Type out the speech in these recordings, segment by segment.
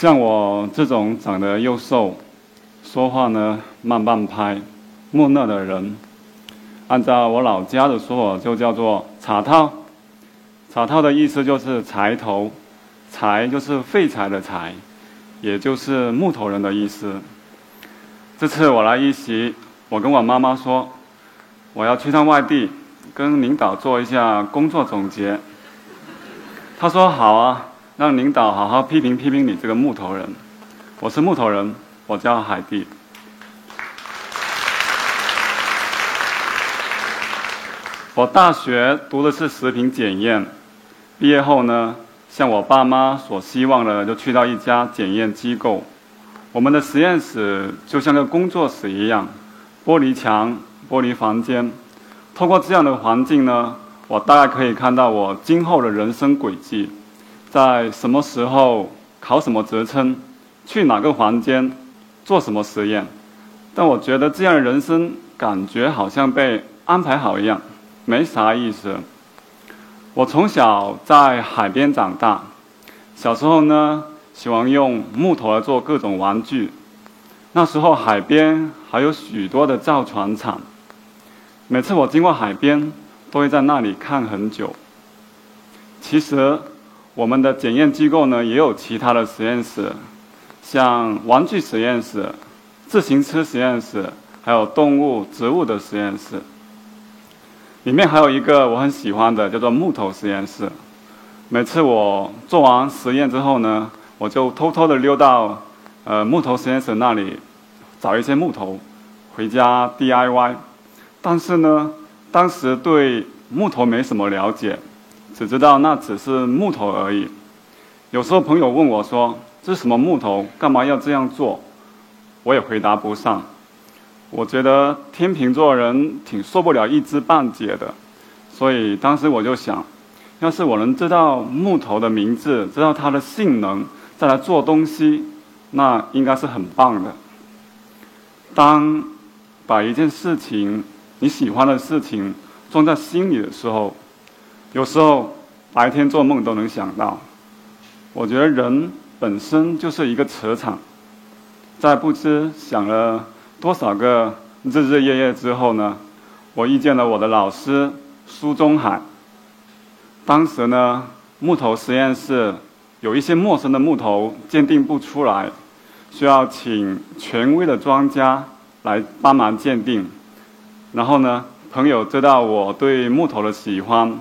像我这种长得又瘦，说话呢慢半拍、木讷的人，按照我老家的说法，就叫做“茶套”。茶套的意思就是柴头，柴就是废柴的柴，也就是木头人的意思。这次我来一席，我跟我妈妈说，我要去趟外地，跟领导做一下工作总结。她说好啊。让领导好好批评批评你这个木头人。我是木头人，我叫海蒂。我大学读的是食品检验，毕业后呢，像我爸妈所希望的，就去到一家检验机构。我们的实验室就像个工作室一样，玻璃墙、玻璃房间。通过这样的环境呢，我大概可以看到我今后的人生轨迹。在什么时候考什么职称，去哪个房间，做什么实验？但我觉得这样的人生感觉好像被安排好一样，没啥意思。我从小在海边长大，小时候呢喜欢用木头来做各种玩具。那时候海边还有许多的造船厂，每次我经过海边，都会在那里看很久。其实。我们的检验机构呢，也有其他的实验室，像玩具实验室、自行车实验室，还有动物、植物的实验室。里面还有一个我很喜欢的，叫做木头实验室。每次我做完实验之后呢，我就偷偷的溜到呃木头实验室那里，找一些木头回家 DIY。但是呢，当时对木头没什么了解。只知道那只是木头而已。有时候朋友问我说：“这是什么木头？干嘛要这样做？”我也回答不上。我觉得天秤座人挺受不了一知半解的，所以当时我就想，要是我能知道木头的名字，知道它的性能，再来做东西，那应该是很棒的。当把一件事情你喜欢的事情装在心里的时候。有时候白天做梦都能想到。我觉得人本身就是一个磁场，在不知想了多少个日日夜夜之后呢，我遇见了我的老师苏中海。当时呢，木头实验室有一些陌生的木头鉴定不出来，需要请权威的专家来帮忙鉴定。然后呢，朋友知道我对木头的喜欢。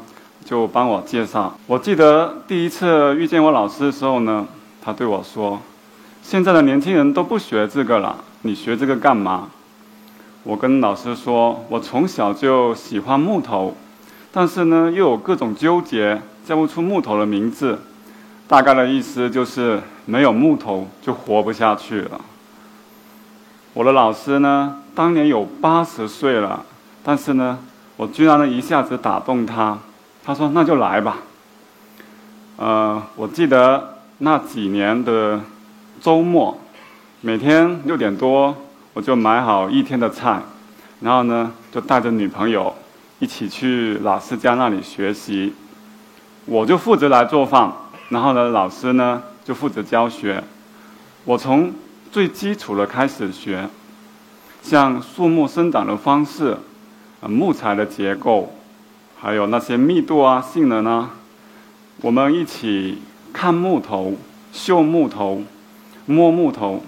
就帮我介绍。我记得第一次遇见我老师的时候呢，他对我说：“现在的年轻人都不学这个了，你学这个干嘛？”我跟老师说：“我从小就喜欢木头，但是呢又有各种纠结，叫不出木头的名字。大概的意思就是没有木头就活不下去了。”我的老师呢，当年有八十岁了，但是呢，我居然呢一下子打动他。他说：“那就来吧。”呃，我记得那几年的周末，每天六点多我就买好一天的菜，然后呢就带着女朋友一起去老师家那里学习。我就负责来做饭，然后呢老师呢就负责教学。我从最基础的开始学，像树木生长的方式，呃木材的结构。还有那些密度啊、性能啊，我们一起看木头、嗅木头、摸木头，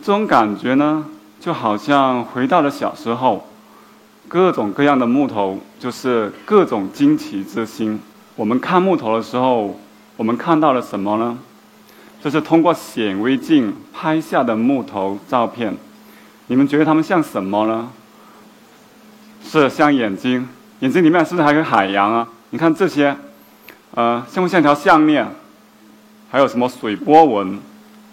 这种感觉呢，就好像回到了小时候，各种各样的木头就是各种惊奇之心。我们看木头的时候，我们看到了什么呢？就是通过显微镜拍下的木头照片。你们觉得它们像什么呢？是像眼睛。眼睛里面是不是还有海洋啊？你看这些，呃，像不像条项链？还有什么水波纹？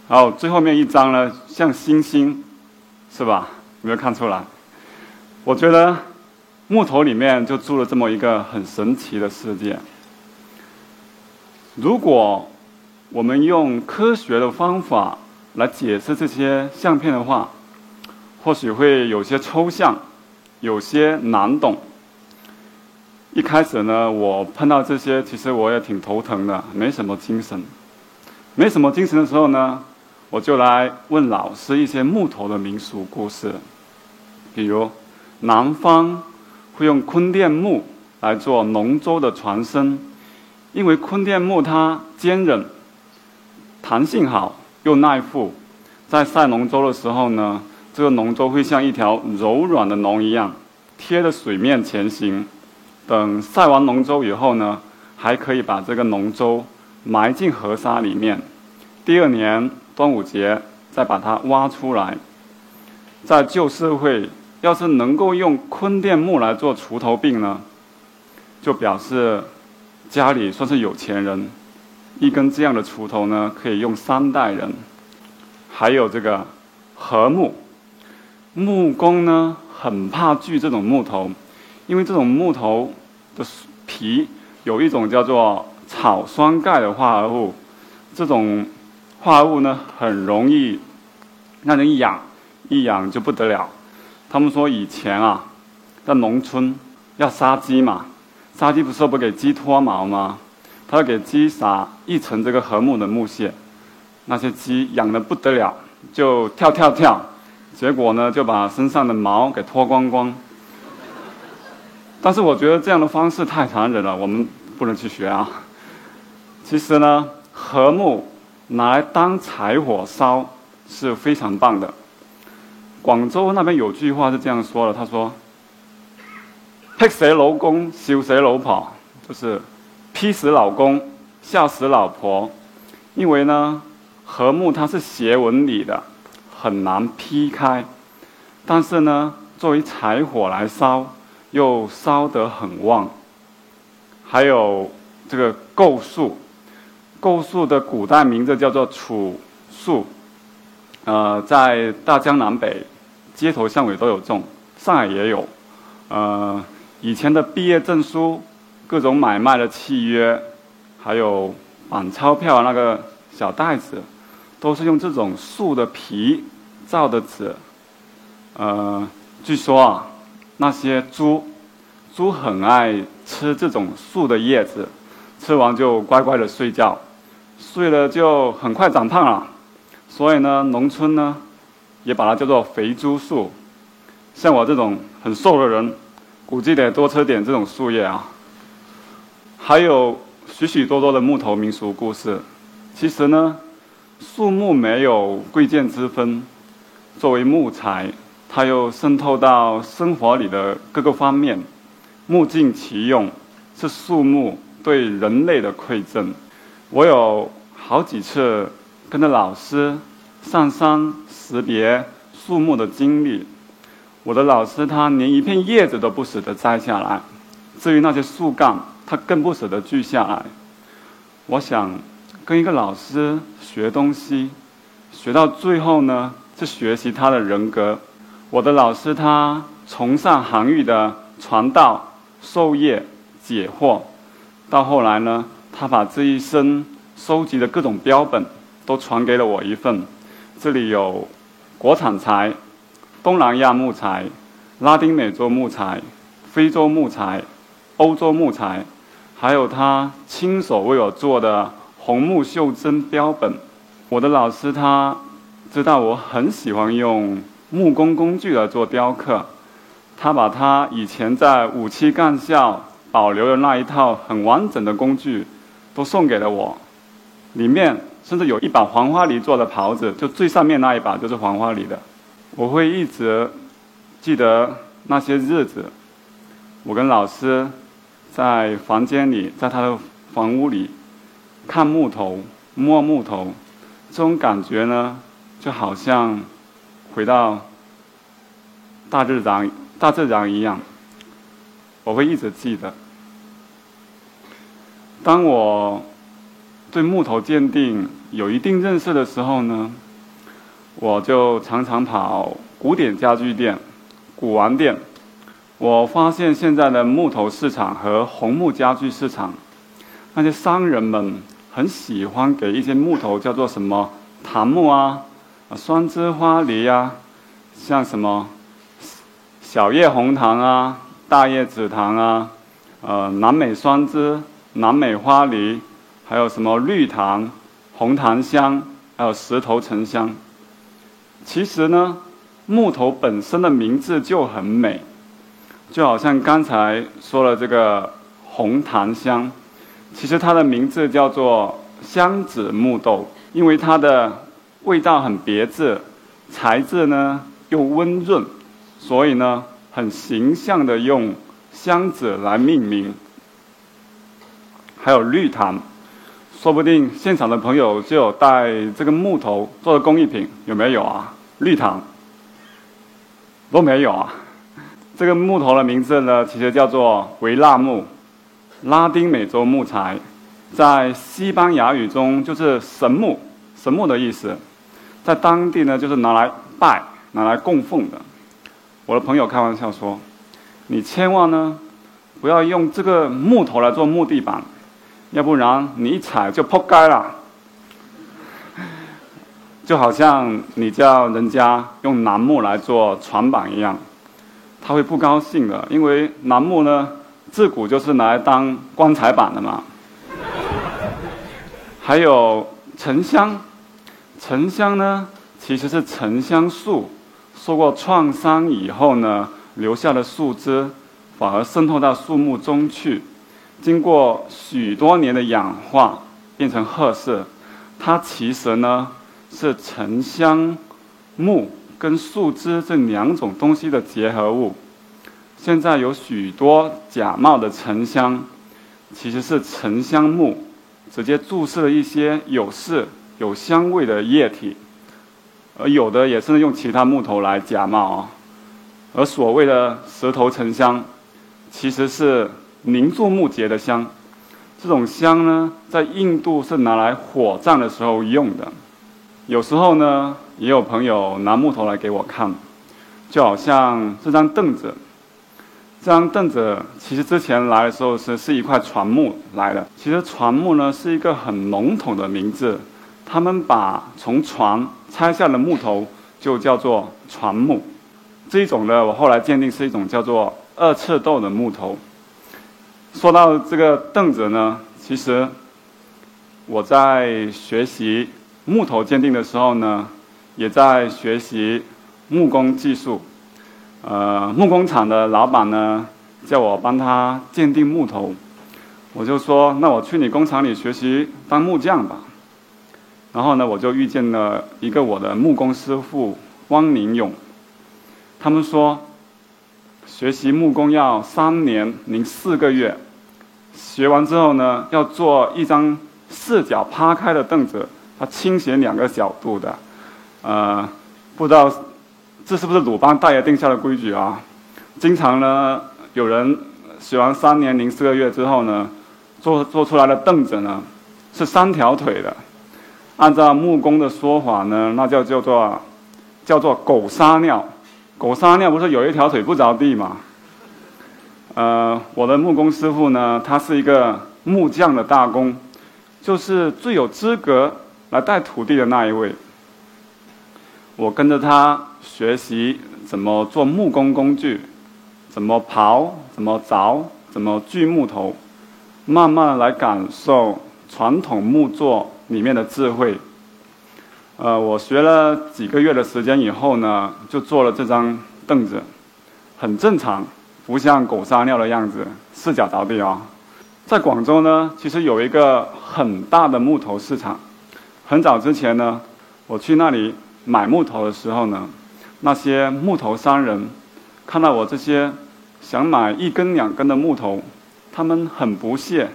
然后最后面一张呢，像星星，是吧？有没有看出来？我觉得木头里面就住了这么一个很神奇的世界。如果我们用科学的方法来解释这些相片的话，或许会有些抽象，有些难懂。一开始呢，我碰到这些，其实我也挺头疼的，没什么精神。没什么精神的时候呢，我就来问老师一些木头的民俗故事，比如南方会用坤甸木来做龙舟的船身，因为坤甸木它坚韧、弹性好又耐腐，在赛龙舟的时候呢，这个龙舟会像一条柔软的龙一样贴着水面前行。等赛完龙舟以后呢，还可以把这个龙舟埋进河沙里面。第二年端午节再把它挖出来。在旧社会，要是能够用坤甸木来做锄头柄呢，就表示家里算是有钱人。一根这样的锄头呢，可以用三代人。还有这个禾木，木工呢很怕锯这种木头。因为这种木头的皮有一种叫做草酸钙的化合物，这种化合物呢很容易让人痒，一痒就不得了。他们说以前啊，在农村要杀鸡嘛，杀鸡不是不给鸡脱毛吗？他要给鸡撒一层这个禾木的木屑，那些鸡痒的不得了，就跳跳跳，结果呢就把身上的毛给脱光光。但是我觉得这样的方式太残忍了，我们不能去学啊。其实呢，禾木拿来当柴火烧是非常棒的。广州那边有句话是这样说的，他说：“劈谁老公，笑死老婆，就是劈死老公，吓死老婆。”因为呢，禾木它是斜纹理的，很难劈开。但是呢，作为柴火来烧。又烧得很旺，还有这个构树，构树的古代名字叫做楚树，呃，在大江南北街头巷尾都有种，上海也有，呃，以前的毕业证书、各种买卖的契约，还有绑钞票那个小袋子，都是用这种树的皮造的纸，呃，据说啊。那些猪，猪很爱吃这种树的叶子，吃完就乖乖的睡觉，睡了就很快长胖了。所以呢，农村呢，也把它叫做肥猪树。像我这种很瘦的人，估计得多吃点这种树叶啊。还有许许多多的木头民俗故事。其实呢，树木没有贵贱之分，作为木材。它又渗透到生活里的各个方面，物尽其用，是树木对人类的馈赠。我有好几次跟着老师上山识别树木的经历，我的老师他连一片叶子都不舍得摘下来，至于那些树干，他更不舍得锯下来。我想跟一个老师学东西，学到最后呢，是学习他的人格。我的老师他崇尚韩愈的传道授业解惑，到后来呢，他把这一生收集的各种标本都传给了我一份。这里有国产材、东南亚木材、拉丁美洲木材、非洲木材、欧洲木材，还有他亲手为我做的红木袖珍标本。我的老师他知道我很喜欢用。木工工具来做雕刻，他把他以前在五七干校保留的那一套很完整的工具，都送给了我。里面甚至有一把黄花梨做的袍子，就最上面那一把就是黄花梨的。我会一直记得那些日子，我跟老师在房间里，在他的房屋里看木头、摸木头，这种感觉呢，就好像。回到大自然，大自然一样，我会一直记得。当我对木头鉴定有一定认识的时候呢，我就常常跑古典家具店、古玩店。我发现现在的木头市场和红木家具市场，那些商人们很喜欢给一些木头叫做什么檀木啊。啊，双枝花梨呀，像什么小叶红檀啊、大叶紫檀啊，呃，南美双枝、南美花梨，还有什么绿檀、红檀香，还有石头沉香。其实呢，木头本身的名字就很美，就好像刚才说了这个红檀香，其实它的名字叫做香子木豆，因为它的味道很别致，材质呢又温润，所以呢很形象的用香子来命名。还有绿檀，说不定现场的朋友就有带这个木头做的工艺品，有没有啊？绿檀都没有啊。这个木头的名字呢，其实叫做维纳木，拉丁美洲木材，在西班牙语中就是神木，神木的意思，在当地呢就是拿来拜、拿来供奉的。我的朋友开玩笑说：“你千万呢不要用这个木头来做木地板。”要不然你一踩就破街了，就好像你叫人家用楠木来做床板一样，他会不高兴的，因为楠木呢自古就是来当棺材板的嘛。还有沉香，沉香呢其实是沉香树受过创伤以后呢留下的树枝，反而渗透到树木中去。经过许多年的氧化，变成褐色。它其实呢是沉香木跟树枝这两种东西的结合物。现在有许多假冒的沉香，其实是沉香木直接注射一些有色、有香味的液体，而有的也是用其他木头来假冒啊。而所谓的石头沉香，其实是。凝住木结的香，这种香呢，在印度是拿来火葬的时候用的。有时候呢，也有朋友拿木头来给我看，就好像这张凳子。这张凳子其实之前来的时候是是一块船木来的。其实船木呢是一个很笼统的名字，他们把从船拆下的木头就叫做船木。这一种呢，我后来鉴定是一种叫做二赤豆的木头。说到这个凳子呢，其实我在学习木头鉴定的时候呢，也在学习木工技术。呃，木工厂的老板呢叫我帮他鉴定木头，我就说那我去你工厂里学习当木匠吧。然后呢，我就遇见了一个我的木工师傅汪宁勇，他们说学习木工要三年零四个月。学完之后呢，要做一张四脚趴开的凳子，它倾斜两个角度的，呃，不知道这是不是鲁班大爷定下的规矩啊？经常呢，有人学完三年零四个月之后呢，做做出来的凳子呢，是三条腿的。按照木工的说法呢，那叫叫做叫做狗撒尿，狗撒尿不是有一条腿不着地吗？呃，我的木工师傅呢，他是一个木匠的大工，就是最有资格来带徒弟的那一位。我跟着他学习怎么做木工工具，怎么刨，怎么凿，怎么锯木头，慢慢来感受传统木作里面的智慧。呃，我学了几个月的时间以后呢，就做了这张凳子，很正常。不像狗撒尿的样子，四脚着地啊！在广州呢，其实有一个很大的木头市场。很早之前呢，我去那里买木头的时候呢，那些木头商人看到我这些想买一根两根的木头，他们很不屑，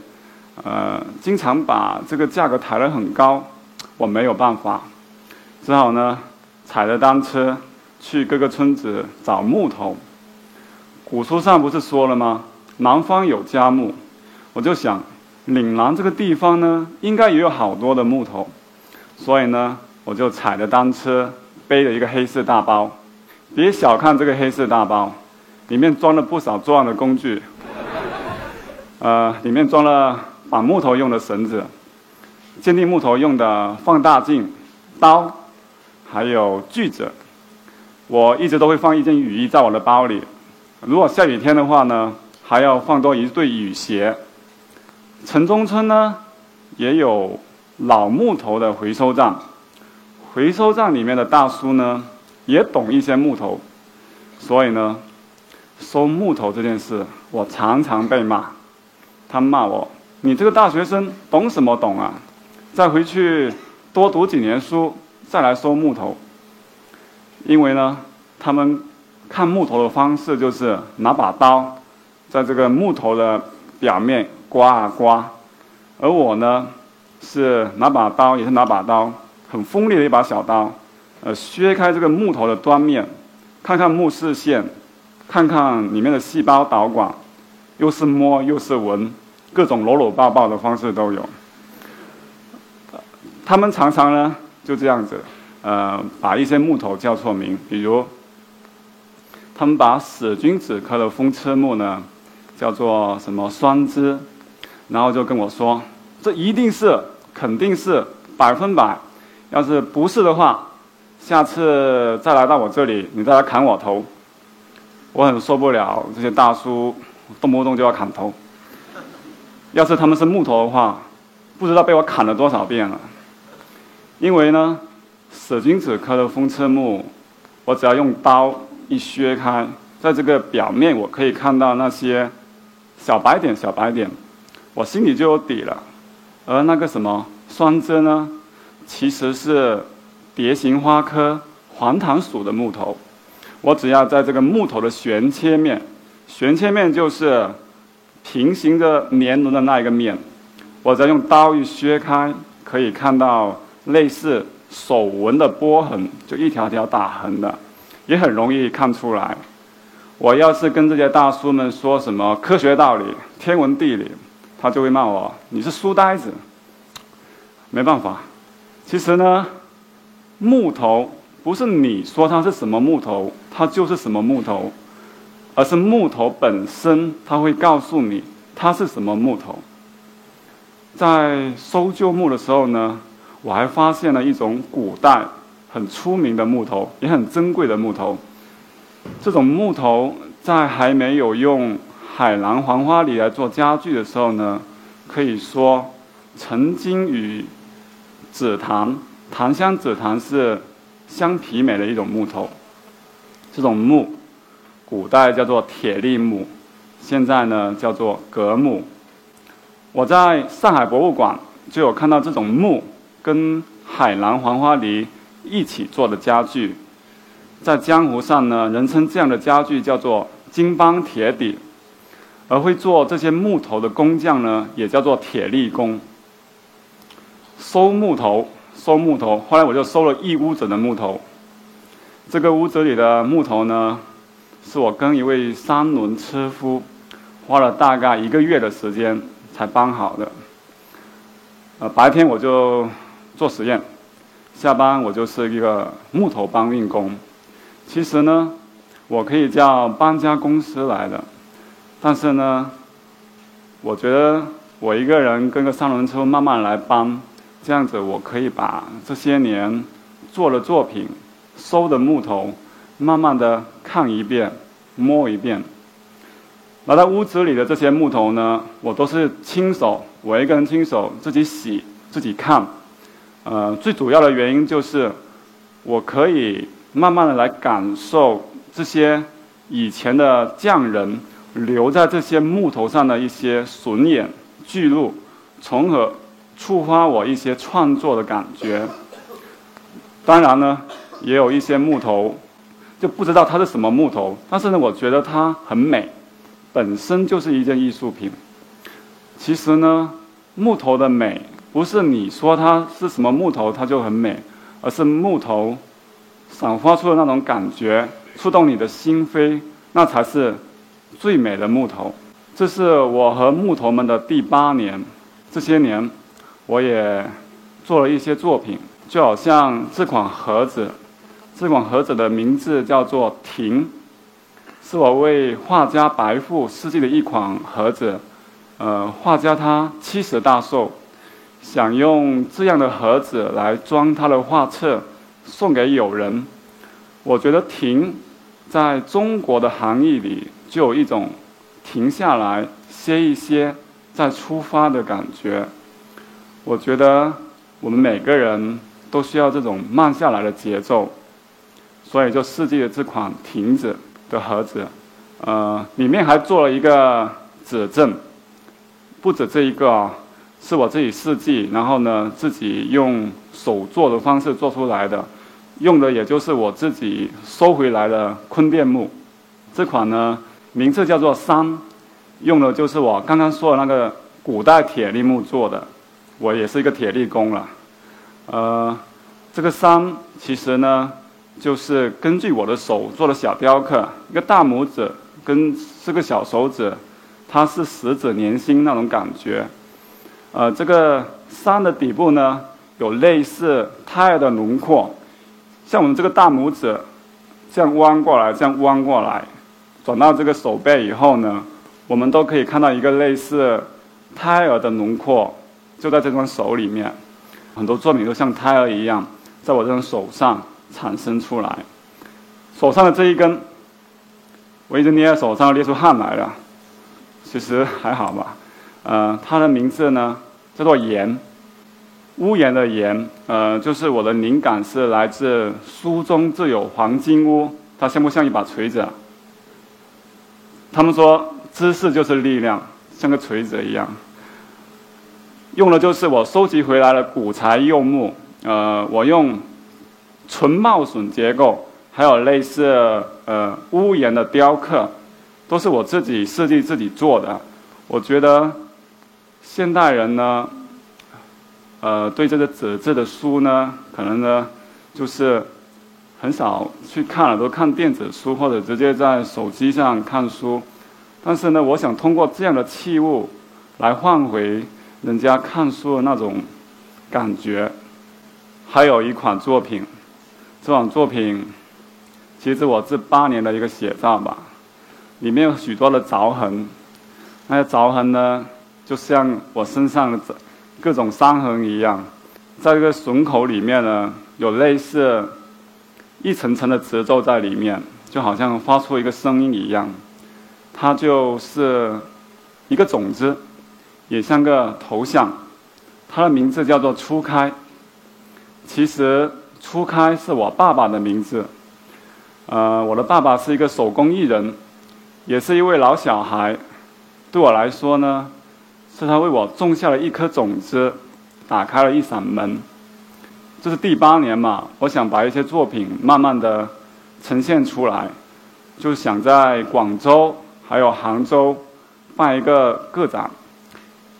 呃，经常把这个价格抬得很高。我没有办法，只好呢，踩着单车去各个村子找木头。古书上不是说了吗？南方有佳木，我就想，岭南这个地方呢，应该也有好多的木头，所以呢，我就踩着单车，背着一个黑色大包。别小看这个黑色大包，里面装了不少作案的工具。呃，里面装了绑木头用的绳子，鉴定木头用的放大镜、刀，还有锯子。我一直都会放一件雨衣在我的包里。如果下雨天的话呢，还要放多一对雨鞋。城中村呢，也有老木头的回收站。回收站里面的大叔呢，也懂一些木头，所以呢，收木头这件事，我常常被骂。他骂我：“你这个大学生懂什么懂啊？再回去多读几年书，再来收木头。”因为呢，他们看木头的方式就是拿把刀，在这个木头的表面刮啊刮，而我呢，是拿把刀，也是拿把刀。很锋利的一把小刀，呃，削开这个木头的端面，看看木饰线，看看里面的细胞导管，又是摸又是闻，各种搂搂抱抱的方式都有。他们常常呢就这样子，呃，把一些木头叫错名，比如，他们把死君子科的风车木呢叫做什么双枝，然后就跟我说，这一定是，肯定是百分百。要是不是的话，下次再来到我这里，你再来砍我头。我很受不了这些大叔动不动就要砍头。要是他们是木头的话，不知道被我砍了多少遍了。因为呢，舍君子科的风车木，我只要用刀一削开，在这个表面我可以看到那些小白点、小白点，我心里就有底了。而那个什么双针呢？其实是蝶形花科黄檀属的木头，我只要在这个木头的旋切面，旋切面就是平行着年轮的那一个面，我再用刀一削开，可以看到类似手纹的波痕，就一条条打痕的，也很容易看出来。我要是跟这些大叔们说什么科学道理、天文地理，他就会骂我：“你是书呆子。”没办法。其实呢，木头不是你说它是什么木头，它就是什么木头，而是木头本身，它会告诉你它是什么木头。在收旧木的时候呢，我还发现了一种古代很出名的木头，也很珍贵的木头。这种木头在还没有用海南黄花梨来做家具的时候呢，可以说曾经与紫檀，檀香紫檀是相媲美的一种木头。这种木，古代叫做铁力木，现在呢叫做革木。我在上海博物馆就有看到这种木跟海南黄花梨一起做的家具，在江湖上呢，人称这样的家具叫做金邦铁底，而会做这些木头的工匠呢，也叫做铁力工。收木头，收木头。后来我就收了一屋子的木头。这个屋子里的木头呢，是我跟一位三轮车夫花了大概一个月的时间才搬好的。呃，白天我就做实验，下班我就是一个木头搬运工。其实呢，我可以叫搬家公司来的，但是呢，我觉得我一个人跟个三轮车慢慢来搬。这样子，我可以把这些年做的作品、收的木头，慢慢的看一遍、摸一遍。来到屋子里的这些木头呢，我都是亲手，我一个人亲手自己洗、自己看。呃，最主要的原因就是，我可以慢慢的来感受这些以前的匠人留在这些木头上的一些损眼巨鹿，从而。触发我一些创作的感觉。当然呢，也有一些木头，就不知道它是什么木头，但是呢，我觉得它很美，本身就是一件艺术品。其实呢，木头的美不是你说它是什么木头它就很美，而是木头散发出的那种感觉，触动你的心扉，那才是最美的木头。这是我和木头们的第八年，这些年。我也做了一些作品，就好像这款盒子，这款盒子的名字叫做“亭”，是我为画家白富设计的一款盒子。呃，画家他七十大寿，想用这样的盒子来装他的画册，送给友人。我觉得“亭”在中国的含义里，就有一种停下来歇一歇，再出发的感觉。我觉得我们每个人都需要这种慢下来的节奏，所以就设计了这款亭子的盒子，呃，里面还做了一个指针，不止这一个啊，是我自己设计，然后呢自己用手做的方式做出来的，用的也就是我自己收回来的坤甸木，这款呢名字叫做三，用的就是我刚刚说的那个古代铁力木做的。我也是一个铁力工了，呃，这个山其实呢，就是根据我的手做的小雕刻，一个大拇指跟这个小手指，它是十指连心那种感觉。呃，这个山的底部呢，有类似胎儿的轮廓，像我们这个大拇指这样弯过来，这样弯过来，转到这个手背以后呢，我们都可以看到一个类似胎儿的轮廓。就在这双手里面，很多作品都像胎儿一样，在我这双手上产生出来。手上的这一根，我一直捏在手上，捏出汗来了。其实还好吧。呃，它的名字呢叫做盐，屋檐的檐。呃，就是我的灵感是来自书中自有黄金屋，它像不像一把锤子？他们说知识就是力量，像个锤子一样。用的就是我收集回来的古材柚木，呃，我用纯冒榫结构，还有类似呃屋檐的雕刻，都是我自己设计自己做的。我觉得现代人呢，呃，对这个纸质的书呢，可能呢就是很少去看了，都看电子书或者直接在手机上看书。但是呢，我想通过这样的器物来换回。人家看书的那种感觉，还有一款作品，这款作品其实我这八年的一个写照吧，里面有许多的凿痕，那些凿痕呢，就像我身上的各种伤痕一样，在这个笋口里面呢，有类似一层层的褶皱在里面，就好像发出一个声音一样，它就是一个种子。也像个头像，它的名字叫做初开。其实初开是我爸爸的名字。呃，我的爸爸是一个手工艺人，也是一位老小孩。对我来说呢，是他为我种下了一颗种子，打开了一扇门。这是第八年嘛，我想把一些作品慢慢的呈现出来，就想在广州还有杭州办一个个展。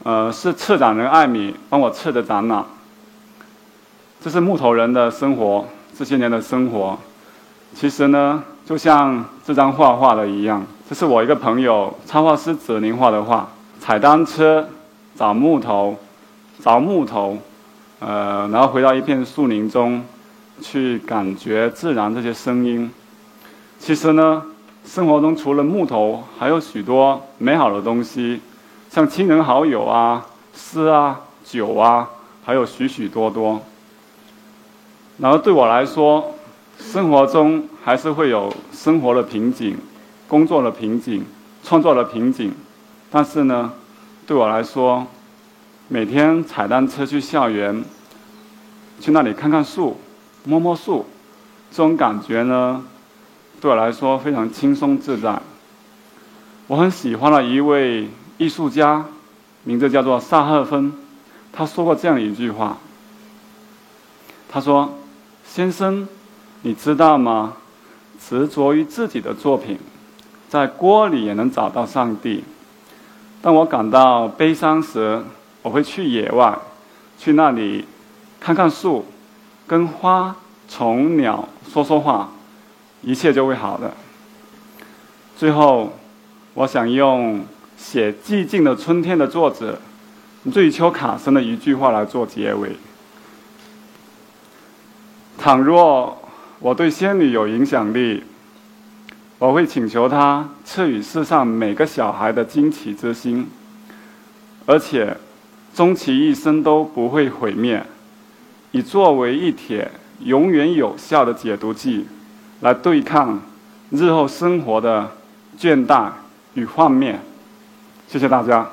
呃，是策展人艾米帮我策的展览。这是木头人的生活，这些年的生活，其实呢，就像这张画画的一样。这是我一个朋友插画师子宁画的画，踩单车，找木头，凿木头，呃，然后回到一片树林中，去感觉自然这些声音。其实呢，生活中除了木头，还有许多美好的东西。像亲人好友啊、诗啊、酒啊，还有许许多多。然后对我来说，生活中还是会有生活的瓶颈、工作的瓶颈、创作的瓶颈。但是呢，对我来说，每天踩单车去校园，去那里看看树、摸摸树，这种感觉呢，对我来说非常轻松自在。我很喜欢的一位。艺术家，名字叫做萨赫芬，他说过这样一句话。他说：“先生，你知道吗？执着于自己的作品，在锅里也能找到上帝。当我感到悲伤时，我会去野外，去那里看看树，跟花、虫、鸟说说话，一切就会好的。最后，我想用。”写《寂静的春天》的作者瑞秋·卡森的一句话来做结尾：倘若我对仙女有影响力，我会请求她赐予世上每个小孩的惊奇之心，而且终其一生都不会毁灭，以作为一帖永远有效的解毒剂，来对抗日后生活的倦怠与幻灭。谢谢大家。